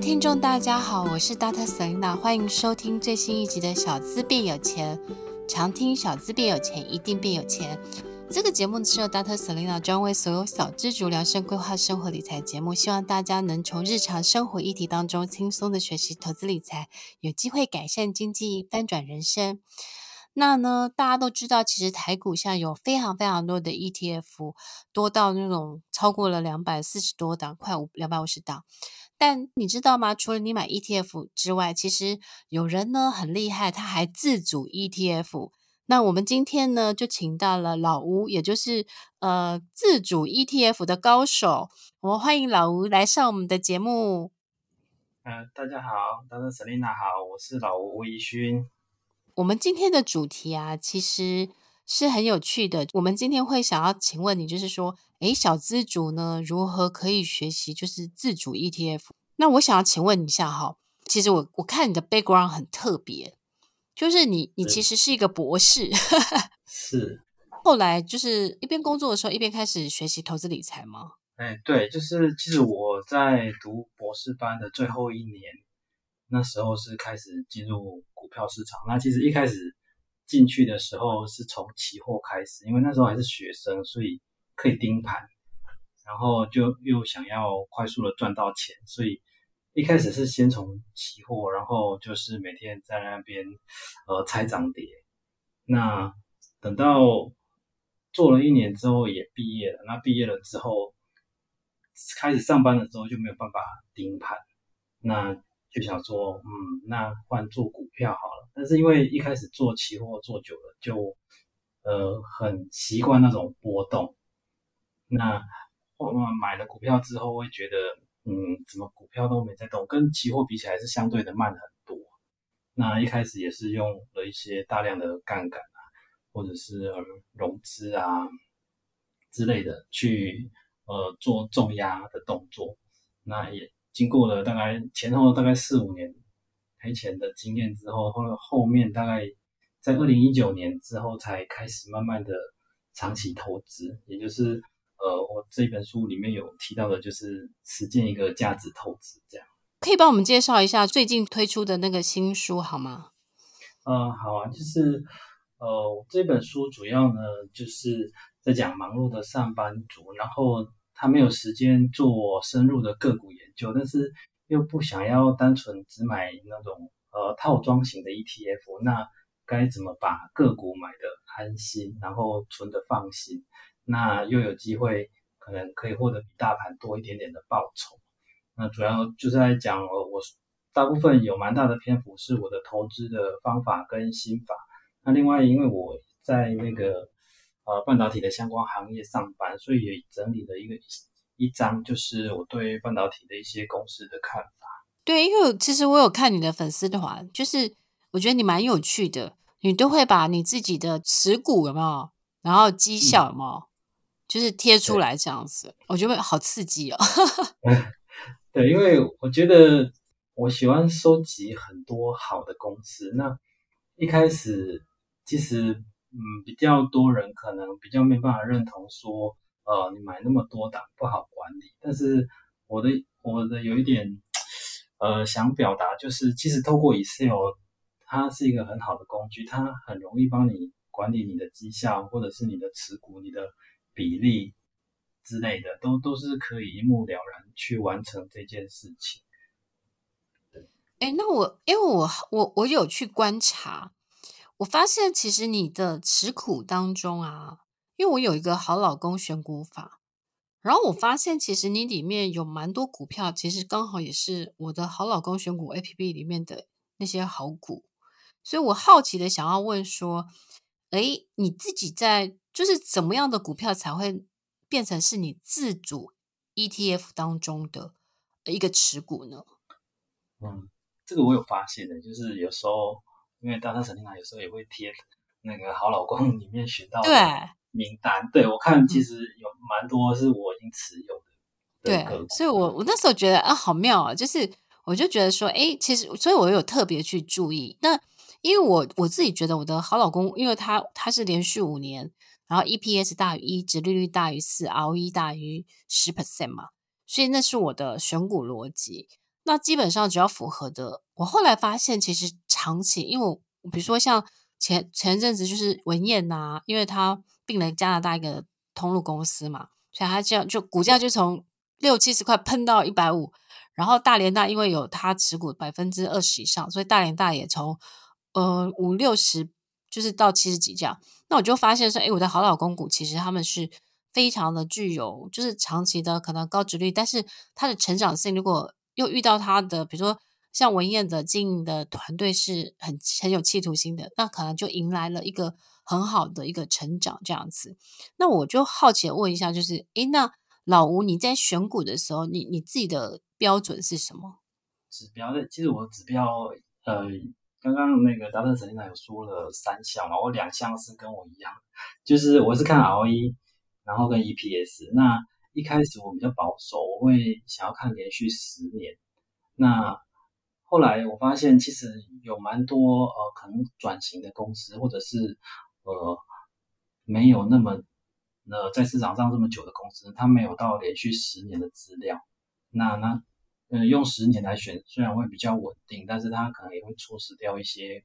听众，大家好，我是 Dr. Selina，欢迎收听最新一集的《小资变有钱》。常听小资变有钱，一定变有钱。这个节目是由 Dr. Selina 专为所有小资族量身规划生活理财节目，希望大家能从日常生活议题当中轻松的学习投资理财，有机会改善经济，翻转人生。那呢，大家都知道，其实台股现在有非常非常多的 ETF，多到那种超过了两百四十多档，快五两百五十档。但你知道吗？除了你买 ETF 之外，其实有人呢很厉害，他还自主 ETF。那我们今天呢就请到了老吴，也就是呃自主 ETF 的高手。我们欢迎老吴来上我们的节目。呃，大家好，大家 Selina 好，我是老吴吴怡勋。我们今天的主题啊，其实是很有趣的。我们今天会想要请问你，就是说，诶，小资主呢，如何可以学习就是自主 ETF？那我想要请问你一下哈，其实我我看你的 background 很特别，就是你你其实是一个博士，是。后来就是一边工作的时候，一边开始学习投资理财吗？哎，对，就是其实我在读博士班的最后一年。那时候是开始进入股票市场。那其实一开始进去的时候是从期货开始，因为那时候还是学生，所以可以盯盘，然后就又想要快速的赚到钱，所以一开始是先从期货，然后就是每天在那边呃猜涨跌。那等到做了一年之后也毕业了，那毕业了之后开始上班的时候就没有办法盯盘，那。就想说，嗯，那换做股票好了。但是因为一开始做期货做久了，就呃很习惯那种波动。那我们买了股票之后，会觉得，嗯，怎么股票都没在动，跟期货比起来是相对的慢很多。那一开始也是用了一些大量的杠杆啊，或者是融资啊之类的去呃做重压的动作。那也。经过了大概前后大概四五年赔钱的经验之后，后后面大概在二零一九年之后才开始慢慢的长期投资，也就是呃我这本书里面有提到的，就是实践一个价值投资这样。可以帮我们介绍一下最近推出的那个新书好吗？呃，好啊，就是呃这本书主要呢就是在讲忙碌的上班族，然后。他没有时间做深入的个股研究，但是又不想要单纯只买那种呃套装型的 ETF，那该怎么把个股买得安心，然后存得放心，那又有机会可能可以获得比大盘多一点点的报酬？那主要就是在讲我大部分有蛮大的篇幅是我的投资的方法跟心法。那另外因为我在那个。呃，半导体的相关行业上班，所以也整理了一个一张，就是我对半导体的一些公司的看法。对，因为其实我有看你的粉丝团，就是我觉得你蛮有趣的，你都会把你自己的持股有没有，然后绩效有没有，嗯、就是贴出来这样子，我觉得好刺激哦。对，因为我觉得我喜欢收集很多好的公司。那一开始其实。嗯，比较多人可能比较没办法认同说，呃，你买那么多档不好管理。但是我的我的有一点，呃，想表达就是，其实透过 Excel，它是一个很好的工具，它很容易帮你管理你的绩效，或者是你的持股、你的比例之类的，都都是可以一目了然去完成这件事情。哎，那我因为我我我有去观察。我发现其实你的持股当中啊，因为我有一个好老公选股法，然后我发现其实你里面有蛮多股票，其实刚好也是我的好老公选股 APP 里面的那些好股，所以我好奇的想要问说，诶，你自己在就是怎么样的股票才会变成是你自主 ETF 当中的一个持股呢？嗯，这个我有发现的，就是有时候。因为大家曾经有时候也会贴那个好老公里面选到的名单，对，对我看其实有蛮多是我已经持有的，对，所以我我那时候觉得啊，好妙啊，就是我就觉得说，哎，其实，所以我有特别去注意。那因为我我自己觉得我的好老公，因为他他是连续五年，然后 EPS 大于一，殖利率大于四，ROE 大于十 percent 嘛，所以那是我的选股逻辑。那基本上只要符合的，我后来发现其实长期，因为我比如说像前前阵子就是文燕呐、啊，因为他并了加拿大一个通路公司嘛，所以他这样就股价就从六七十块喷到一百五，然后大连大因为有他持股百分之二十以上，所以大连大也从呃五六十就是到七十几这样。那我就发现说，哎，我的好老公股其实他们是非常的具有，就是长期的可能高殖率，但是它的成长性如果又遇到他的，比如说像文曄的经营的团队是很很有企图心的，那可能就迎来了一个很好的一个成长这样子。那我就好奇问一下，就是，诶，那老吴你在选股的时候，你你自己的标准是什么？指标的，其实我指标，呃，刚刚那个达特神经有说了三项嘛，我两项是跟我一样，就是我是看 ROE，然后跟 EPS，那。一开始我比较保守，我会想要看连续十年。那后来我发现，其实有蛮多呃可能转型的公司，或者是呃没有那么呃在市场上这么久的公司，它没有到连续十年的资料。那那呃用十年来选，虽然会比较稳定，但是它可能也会错失掉一些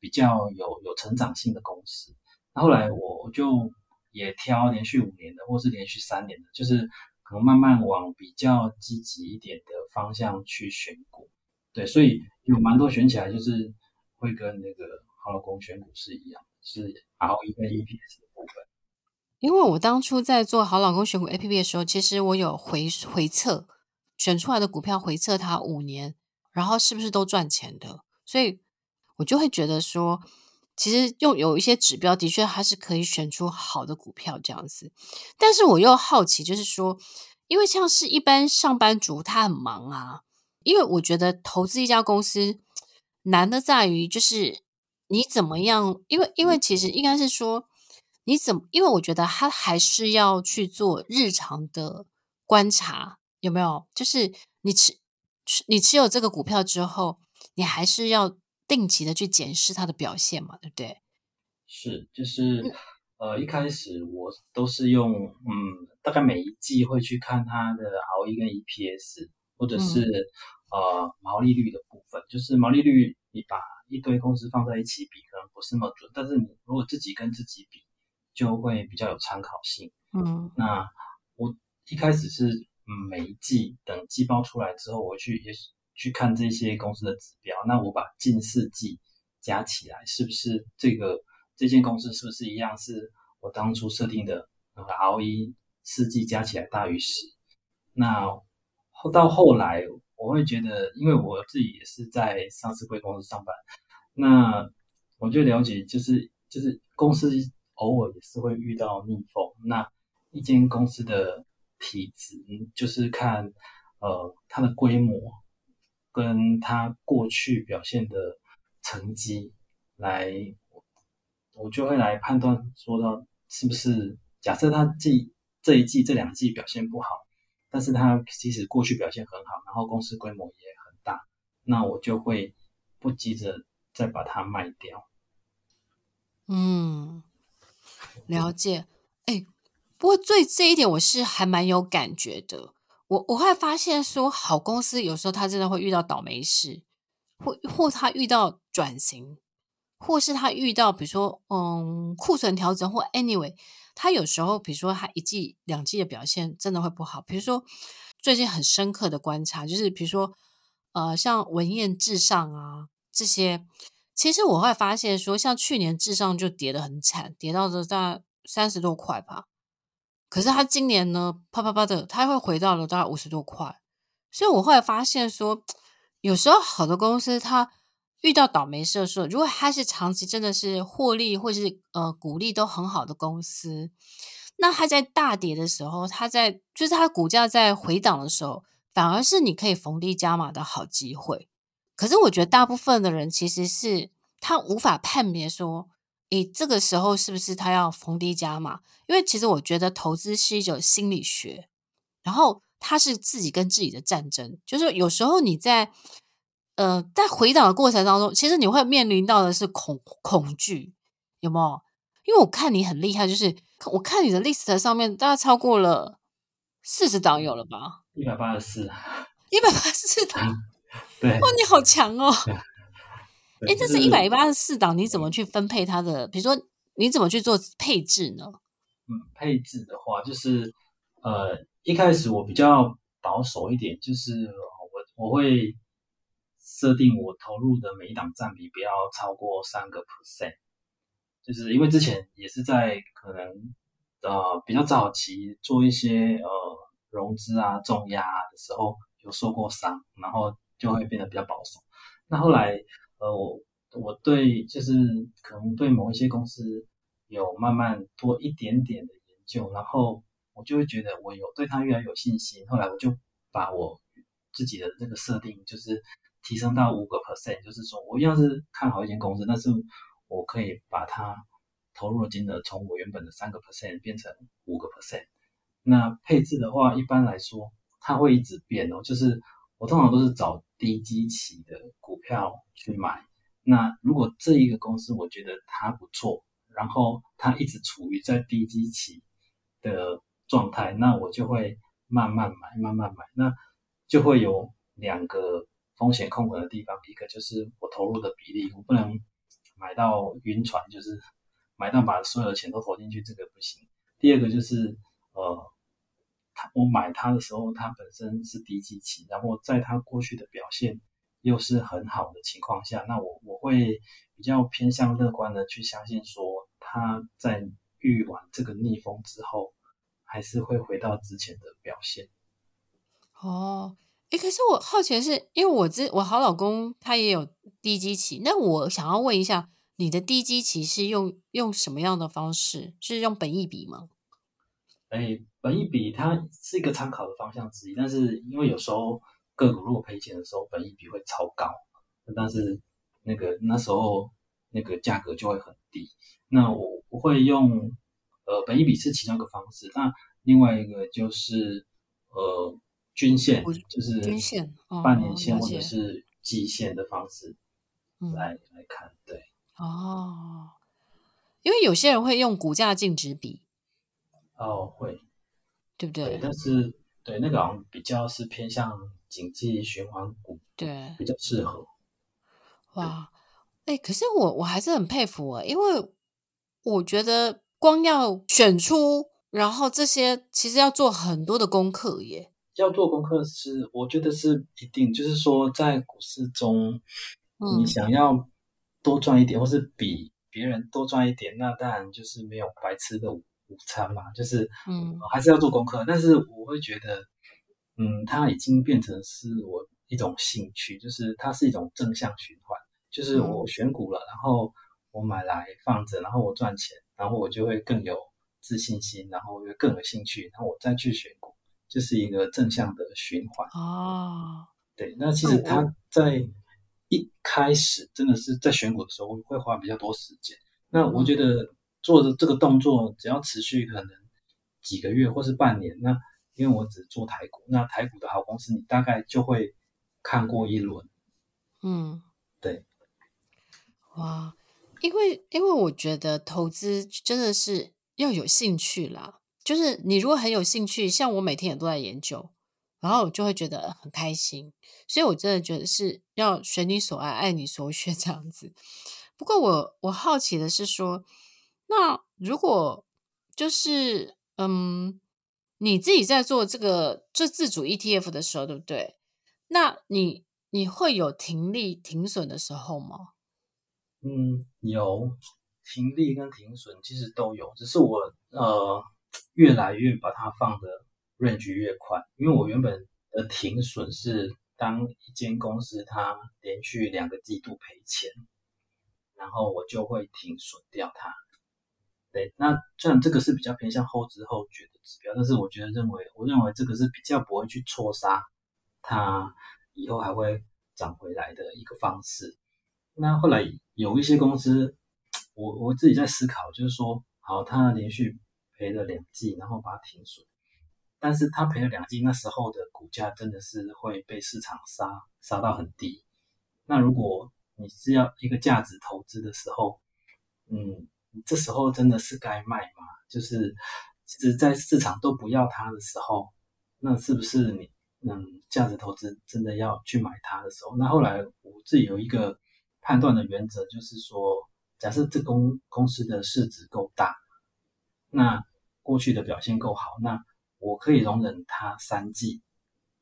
比较有有成长性的公司。那后来我就。也挑连续五年的，或是连续三年的，就是可能慢慢往比较积极一点的方向去选股。对，所以有蛮多选起来就是会跟那个好老公选股是一样，是 ROE 跟 EPS 的部分。因为我当初在做好老公选股 APP 的时候，其实我有回回测选出来的股票，回测它五年，然后是不是都赚钱的，所以我就会觉得说。其实用有一些指标，的确它是可以选出好的股票这样子。但是我又好奇，就是说，因为像是一般上班族，他很忙啊。因为我觉得投资一家公司难的在于，就是你怎么样？因为因为其实应该是说，你怎么？因为我觉得他还是要去做日常的观察，有没有？就是你持你持有这个股票之后，你还是要。定期的去检视它的表现嘛，对不对？是，就是呃，一开始我都是用嗯，大概每一季会去看它的 ROE 跟 EPS，或者是、嗯、呃毛利率的部分。就是毛利率，你把一堆公司放在一起比，可能不是那么准，但是你如果自己跟自己比，就会比较有参考性。嗯，那我一开始是嗯，每一季等季报出来之后，我去也是。去看这些公司的指标，那我把近四季加起来，是不是这个这间公司是不是一样？是我当初设定的那个 ROE 四季加起来大于十？那后到后来，我会觉得，因为我自己也是在上市柜公司上班，那我就了解，就是就是公司偶尔也是会遇到逆风。那一间公司的体质，就是看呃它的规模。跟他过去表现的成绩来，我就会来判断，说到是不是假设他这这一季这两季表现不好，但是他其实过去表现很好，然后公司规模也很大，那我就会不急着再把它卖掉。嗯，了解。哎，不过最这一点我是还蛮有感觉的。我我会发现说，好公司有时候他真的会遇到倒霉事，或或他遇到转型，或是他遇到比如说嗯库存调整，或 anyway，他有时候比如说他一季两季的表现真的会不好。比如说最近很深刻的观察，就是比如说呃像文彦至上啊这些，其实我会发现说，像去年至上就跌得很惨，跌到了大概三十多块吧。可是他今年呢，啪啪啪的，他会回到了大概五十多块。所以我后来发现说，有时候好的公司，它遇到倒霉事的时候，如果它是长期真的是获利或是呃股利都很好的公司，那它在大跌的时候，它在就是它股价在回档的时候，反而是你可以逢低加码的好机会。可是我觉得大部分的人其实是他无法判别说。诶，这个时候是不是他要逢低加码？因为其实我觉得投资是一种心理学，然后它是自己跟自己的战争。就是有时候你在呃在回档的过程当中，其实你会面临到的是恐恐惧，有没有？因为我看你很厉害，就是我看你的 list 上面大概超过了四十档有了吧？一百八十四，一百八十四档。对，哇，你好强哦！哎，这是一百八十四档，你怎么去分配它的？比如说，你怎么去做配置呢？嗯，配置的话，就是呃，一开始我比较保守一点，就是我我会设定我投入的每一档占比不要超过三个 percent，就是因为之前也是在可能呃比较早期做一些呃融资啊重压的时候有受过伤，然后就会变得比较保守。那后来。呃，我我对就是可能对某一些公司有慢慢多一点点的研究，然后我就会觉得我有对他越来越有信心。后来我就把我自己的这个设定就是提升到五个 percent，就是说我要是看好一间公司，但是我可以把它投入的金额从我原本的三个 percent 变成五个 percent。那配置的话，一般来说它会一直变哦，就是。我通常都是找低基期的股票去买。那如果这一个公司我觉得它不错，然后它一直处于在低基期的状态，那我就会慢慢买，慢慢买。那就会有两个风险控管的地方，一个就是我投入的比例，我不能买到晕船，就是买到把所有的钱都投进去，这个不行。第二个就是呃。我买它的时候，它本身是低基期，然后在它过去的表现又是很好的情况下，那我我会比较偏向乐观的去相信说，它在遇完这个逆风之后，还是会回到之前的表现。哦，诶，可是我好奇的是，因为我这我好老公他也有低基期，那我想要问一下，你的低基期是用用什么样的方式？是用本益比吗？哎，本益比它是一个参考的方向之一，但是因为有时候个股如果赔钱的时候，本益比会超高，但是那个那时候那个价格就会很低。那我不会用，呃，本一比是其中一个方式，那另外一个就是呃均线，就是均线，半年线或者是季线的方式来、嗯、来看，对。哦，因为有些人会用股价净值比。哦，会，对不对？对，但是对那个好像比较是偏向经济循环股，对，比较适合。哇，哎，可是我我还是很佩服啊，因为我觉得光要选出，然后这些其实要做很多的功课耶。要做功课是，我觉得是一定，就是说在股市中，嗯、你想要多赚一点，或是比别人多赚一点，那当然就是没有白吃的。午餐嘛，就是嗯，还是要做功课。但是我会觉得，嗯，它已经变成是我一种兴趣，就是它是一种正向循环。就是我选股了，然后我买来放着，然后我赚钱，然后我就会更有自信心，然后我就更有兴趣，然后我再去选股，就是一个正向的循环。哦，对，那其实它在一开始真的是在选股的时候会花比较多时间。那我觉得。做的这个动作，只要持续可能几个月或是半年，那因为我只做台股，那台股的好公司，你大概就会看过一轮。嗯，对。哇，因为因为我觉得投资真的是要有兴趣啦，就是你如果很有兴趣，像我每天也都在研究，然后我就会觉得很开心，所以我真的觉得是要选你所爱，爱你所选这样子。不过我我好奇的是说。那如果就是嗯，你自己在做这个这自主 ETF 的时候，对不对？那你你会有停利停损的时候吗？嗯，有停利跟停损其实都有，只是我呃越来越把它放的 range 越宽，因为我原本的停损是当一间公司它连续两个季度赔钱，然后我就会停损掉它。那虽然这个是比较偏向后知后觉的指标，但是我觉得认为，我认为这个是比较不会去错杀它以后还会涨回来的一个方式。那后来有一些公司，我我自己在思考，就是说，好，它连续赔了两季，然后把它停损，但是它赔了两季，那时候的股价真的是会被市场杀杀到很低。那如果你是要一个价值投资的时候，嗯。这时候真的是该卖吗？就是，其实在市场都不要它的时候，那是不是你嗯，价值投资真的要去买它的时候，那后来我自己有一个判断的原则，就是说，假设这公公司的市值够大，那过去的表现够好，那我可以容忍它三季，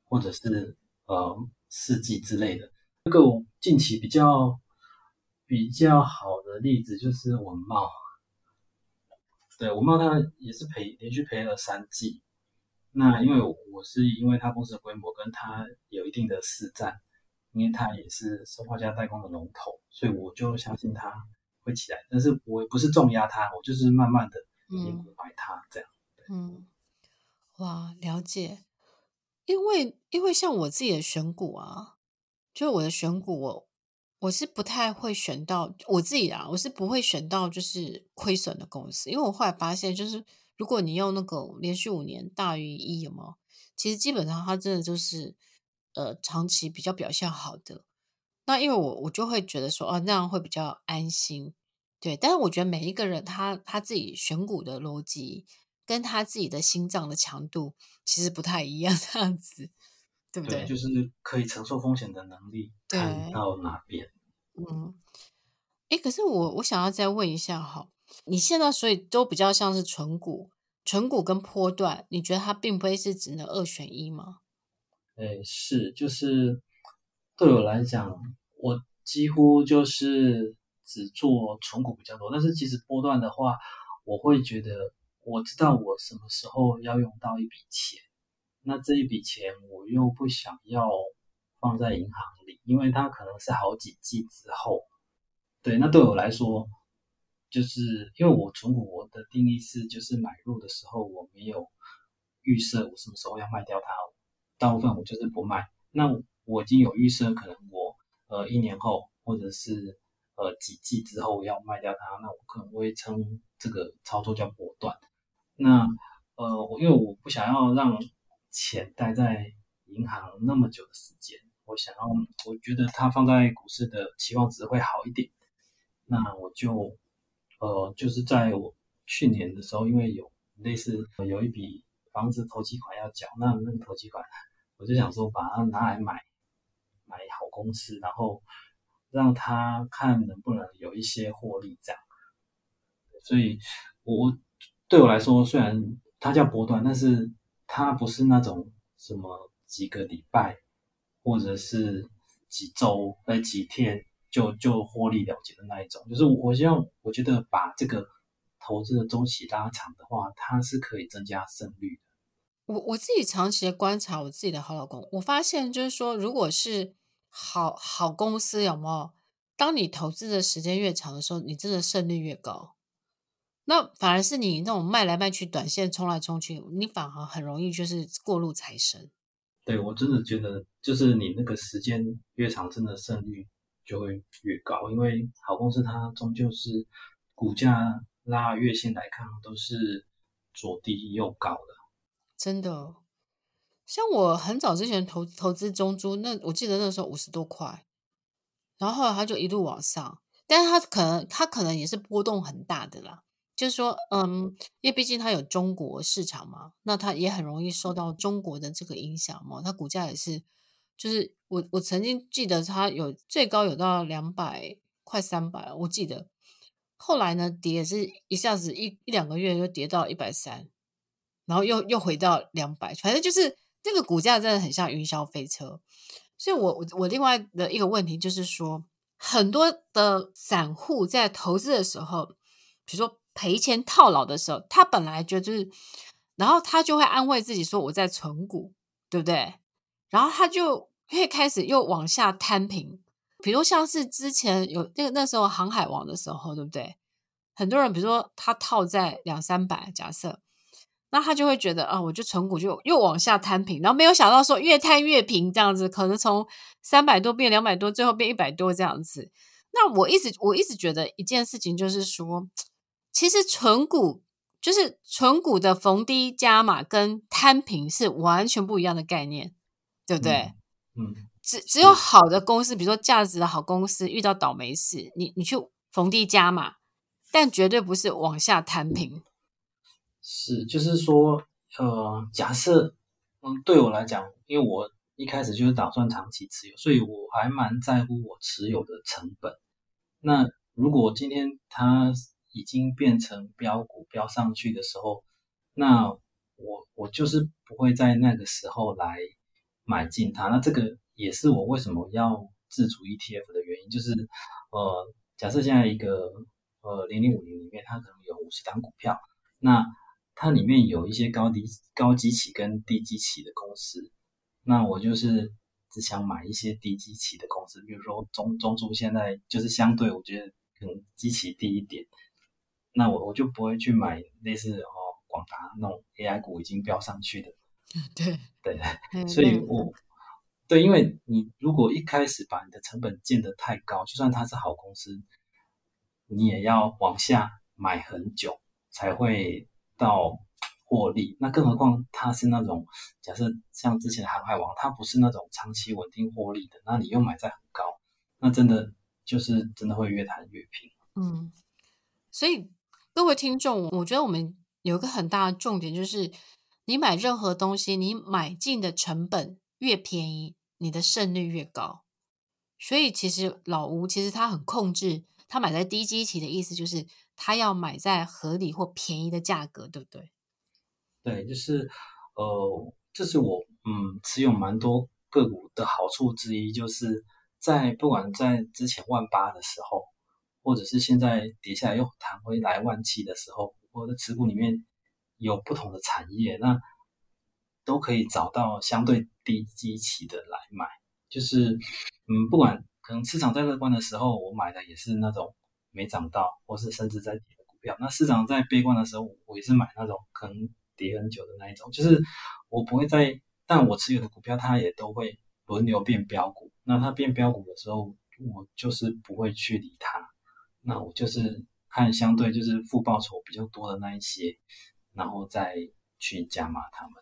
或者是呃四季之类的。这个近期比较比较好的例子就是文茂，对，文茂他也是赔，连续赔了三季。那因为我是因为他公司的规模跟他有一定的市占，因为他也是生化家代工的龙头，所以我就相信他会起来。但是我也不是重压他，我就是慢慢的嗯买他这样。嗯，哇，了解。因为因为像我自己的选股啊，就我的选股我我我是不太会选到我自己啊，我是不会选到就是亏损的公司，因为我后来发现就是。如果你用那个连续五年大于一，有没有？其实基本上它真的就是呃长期比较表现好的。那因为我我就会觉得说，哦，那样会比较安心，对。但是我觉得每一个人他他自己选股的逻辑跟他自己的心脏的强度其实不太一样，这样子，对不对？对，就是可以承受风险的能力看到哪边？嗯，哎，可是我我想要再问一下哈。你现在所以都比较像是纯股，纯股跟波段，你觉得它并不会是只能二选一吗？哎，是，就是对我来讲，我几乎就是只做纯股比较多。但是其实波段的话，我会觉得我知道我什么时候要用到一笔钱，那这一笔钱我又不想要放在银行里，因为它可能是好几季之后。对，那对我来说。就是因为我存股，我的定义是，就是买入的时候我没有预设我什么时候要卖掉它，大部分我就是不卖。那我已经有预设，可能我呃一年后或者是呃几季之后要卖掉它，那我可能会称这个操作叫波段。那呃，因为我不想要让钱待在银行那么久的时间，我想要，我觉得它放在股市的期望值会好一点，那我就。呃，就是在我去年的时候，因为有类似有一笔房子投机款要缴，那那个头期款，我就想说把它拿来买买好公司，然后让他看能不能有一些获利这样。所以，我对我来说，虽然它叫波段，但是它不是那种什么几个礼拜或者是几周呃几天。就就获利了结的那一种，就是我希望，我觉得把这个投资的周期拉长的话，它是可以增加胜率的。我我自己长期的观察，我自己的好老公，我发现就是说，如果是好好公司，有没有？当你投资的时间越长的时候，你真的胜率越高。那反而是你那种卖来卖去、短线冲来冲去，你反而很容易就是过路财神。对，我真的觉得，就是你那个时间越长，真的胜率。就会越高，因为好公司它终究是股价拉月线来看都是左低右高的，真的。像我很早之前投投资中珠，那我记得那时候五十多块，然后后来它就一路往上，但是它可能它可能也是波动很大的啦，就是说，嗯，因为毕竟它有中国市场嘛，那它也很容易受到中国的这个影响嘛，它股价也是。就是我，我曾经记得它有最高有到两百，快三百，我记得。后来呢，跌也是一下子一一两个月就跌到一百三，然后又又回到两百，反正就是这个股价真的很像云霄飞车。所以我我我另外的一个问题就是说，很多的散户在投资的时候，比如说赔钱套牢的时候，他本来就就是，然后他就会安慰自己说我在存股，对不对？然后他就会开始又往下摊平，比如像是之前有那个那时候航海王的时候，对不对？很多人比如说他套在两三百，假设，那他就会觉得啊，我就存股就又往下摊平，然后没有想到说越摊越平这样子，可能从三百多变两百多，最后变一百多这样子。那我一直我一直觉得一件事情就是说，其实纯股就是纯股的逢低加码跟摊平是完全不一样的概念。对不对？嗯，只只有好的公司，比如说价值的好公司，遇到倒霉事，你你去逢低加码，但绝对不是往下摊平。是，就是说，呃，假设，嗯，对我来讲，因为我一开始就是打算长期持有，所以我还蛮在乎我持有的成本。那如果今天它已经变成标股标上去的时候，那我我就是不会在那个时候来买进它。那这个也是我为什么要自主 ETF 的原因，就是呃，假设现在一个呃零零五零里面，它可能有五十档股票，那它里面有一些高低高基期跟低基期的公司，那我就是只想买一些低基期的公司，比如说中中租现在就是相对我觉得可能基期低一点，那我我就不会去买类似哦。广达那种 AI 股已经飙上去的，对对对，所以我对，因为你如果一开始把你的成本建得太高，就算它是好公司，你也要往下买很久才会到获利。那更何况它是那种假设像之前的航海王，它不是那种长期稳定获利的，那你又买在很高，那真的就是真的会越谈越平。嗯，所以各位听众，我觉得我们。有一个很大的重点就是，你买任何东西，你买进的成本越便宜，你的胜率越高。所以其实老吴其实他很控制，他买在低基期的意思就是他要买在合理或便宜的价格，对不对？对，就是呃，这是我嗯持有蛮多个股的好处之一，就是在不管在之前万八的时候，或者是现在跌下来又弹回来万七的时候。我的持股里面有不同的产业，那都可以找到相对低基期的来买。就是，嗯，不管可能市场在乐观的时候，我买的也是那种没涨到，或是甚至在跌的股票。那市场在悲观的时候，我也是买那种可能跌很久的那一种。就是我不会在，但我持有的股票它也都会轮流变标股。那它变标股的时候，我就是不会去理它。那我就是。看相对就是负报酬比较多的那一些，然后再去加码他们。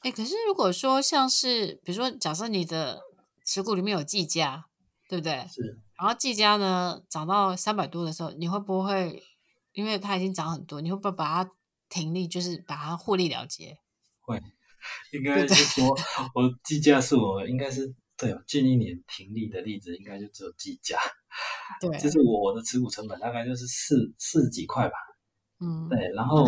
哎，可是如果说像是，比如说，假设你的持股里面有计价，对不对？是。然后计价呢涨到三百多的时候，你会不会因为它已经涨很多，你会不会把它停利，就是把它获利了结？会，应该是说，我计价是我应该是对哦，近一年停利的例子，应该就只有技嘉。对，就是我我的持股成本大概就是四四十几块吧，嗯，对，然后。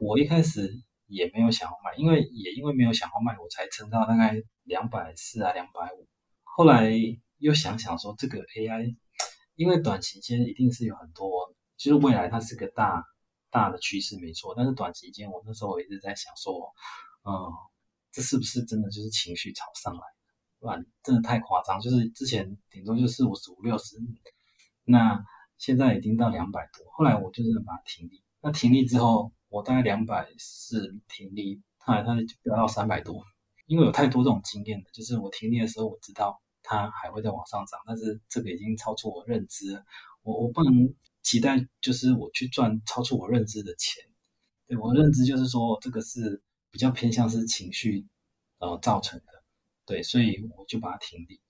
我一开始也没有想要卖，因为也因为没有想要卖，我才撑到大概两百四啊两百五。后来又想想说，这个 AI，因为短期间一定是有很多，就是未来它是个大大的趋势没错，但是短期间我那时候我一直在想说，嗯，这是不是真的就是情绪炒上来？不然真的太夸张，就是之前顶多就是五十五六十，那现在已经到两百多。后来我就是把它停利，那停利之后，我大概两百四停利，后来它就飙到三百多。因为有太多这种经验的，就是我停利的时候我知道它还会再往上涨，但是这个已经超出我认知了，我我不能期待就是我去赚超出我认知的钱。对，我的认知就是说这个是比较偏向是情绪呃造成的。对，所以我就把它停利，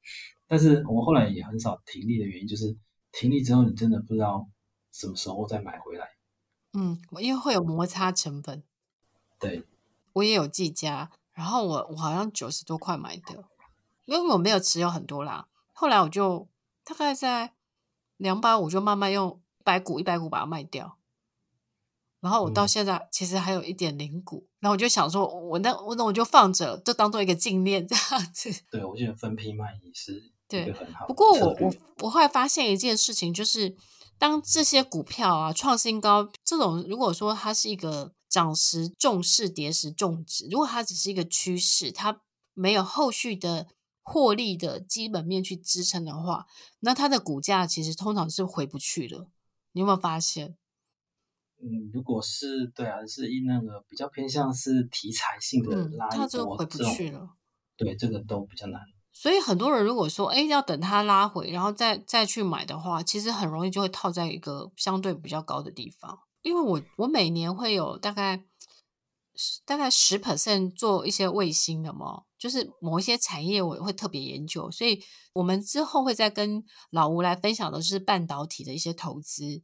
但是我后来也很少停利的原因，就是停利之后你真的不知道什么时候再买回来。嗯，因为会有摩擦成本。对，我也有计价，然后我我好像九十多块买的，因为我没有持有很多啦。后来我就大概在两百五就慢慢用一百股一百股把它卖掉。然后我到现在其实还有一点零股，嗯、然后我就想说，我那我那我就放着，就当做一个纪念这样子。对，我觉得分批卖也是一个很好。不过我我我后来发现一件事情，就是当这些股票啊创新高，这种如果说它是一个涨时重视，跌时重值，如果它只是一个趋势，它没有后续的获利的基本面去支撑的话，那它的股价其实通常是回不去了。你有没有发现？嗯，如果是对啊，是以那个比较偏向是题材性的拉一波，嗯，它就回不去了。对，这个都比较难。所以很多人如果说，哎，要等它拉回，然后再再去买的话，其实很容易就会套在一个相对比较高的地方。因为我我每年会有大概大概十 percent 做一些卫星的嘛，就是某一些产业我会特别研究，所以我们之后会再跟老吴来分享的是半导体的一些投资。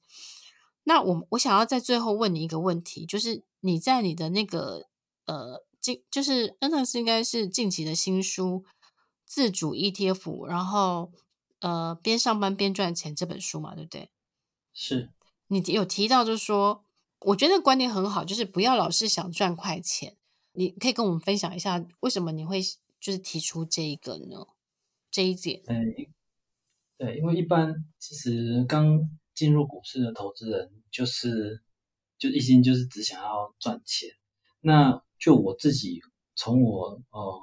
那我我想要在最后问你一个问题，就是你在你的那个呃近就是 Ernest 应该是近期的新书《自主 ETF》，然后呃边上班边赚钱这本书嘛，对不对？是。你有提到就是说，我觉得观点很好，就是不要老是想赚快钱。你可以跟我们分享一下，为什么你会就是提出这一个呢？这一点？对，对，因为一般其实刚进入股市的投资人，就是就一心就是只想要赚钱。那就我自己从我呃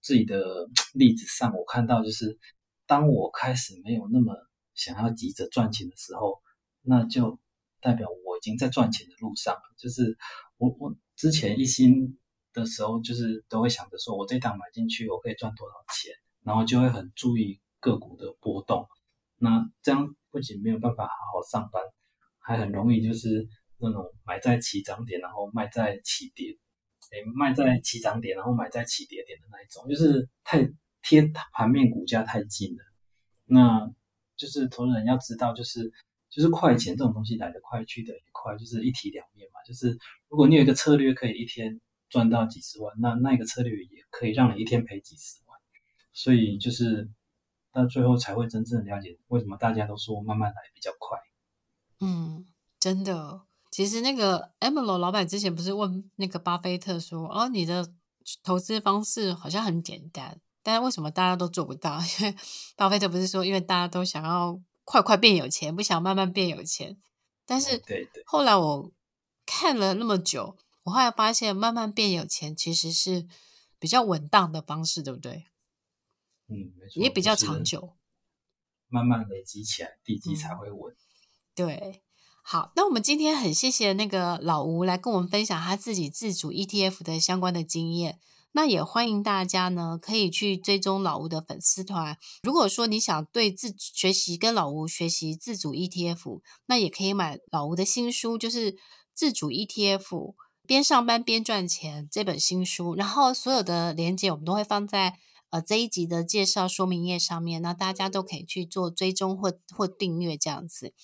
自己的例子上，我看到就是，当我开始没有那么想要急着赚钱的时候，那就代表我已经在赚钱的路上了，就是我我。之前一心的时候，就是都会想着说，我这档买进去，我可以赚多少钱，然后就会很注意个股的波动。那这样不仅没有办法好好上班，还很容易就是那种买在起涨点，然后卖在起跌，诶，卖在起涨点，然后买在起跌点的那一种，就是太贴盘面股价太近了。那就是投资人要知道，就是。就是快钱这种东西来得快，去得也快，就是一体两面嘛。就是如果你有一个策略可以一天赚到几十万，那那个策略也可以让你一天赔几十万。所以就是到最后才会真正了解为什么大家都说慢慢来比较快。嗯，真的。其实那个 Amelo 老板之前不是问那个巴菲特说：“哦，你的投资方式好像很简单，但是为什么大家都做不到？” 因为巴菲特不是说，因为大家都想要。快快变有钱，不想慢慢变有钱。但是，对对。后来我看了那么久，我后来发现，慢慢变有钱其实是比较稳当的方式，对不对？嗯，没错。也比较长久。慢慢累积起来，地基才会稳。对，好，那我们今天很谢谢那个老吴来跟我们分享他自己自主 ETF 的相关的经验。那也欢迎大家呢，可以去追踪老吴的粉丝团。如果说你想对自学习跟老吴学习自主 ETF，那也可以买老吴的新书，就是《自主 ETF 边上班边赚钱》这本新书。然后所有的链接我们都会放在呃这一集的介绍说明页上面，那大家都可以去做追踪或或订阅这样子。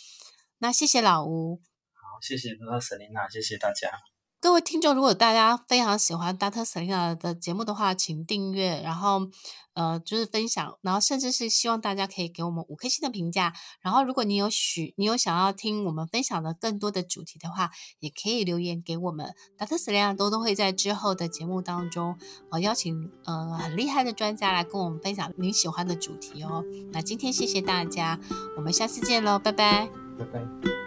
那谢谢老吴，好，谢谢那个 Selina，谢谢大家。各位听众，如果大家非常喜欢 Dr. Selena 的节目的话，请订阅，然后呃，就是分享，然后甚至是希望大家可以给我们五颗星的评价。然后，如果你有许你有想要听我们分享的更多的主题的话，也可以留言给我们。Dr. Selena 都都会在之后的节目当中，呃，邀请呃很厉害的专家来跟我们分享你喜欢的主题哦。那今天谢谢大家，我们下次见喽，拜拜，拜拜。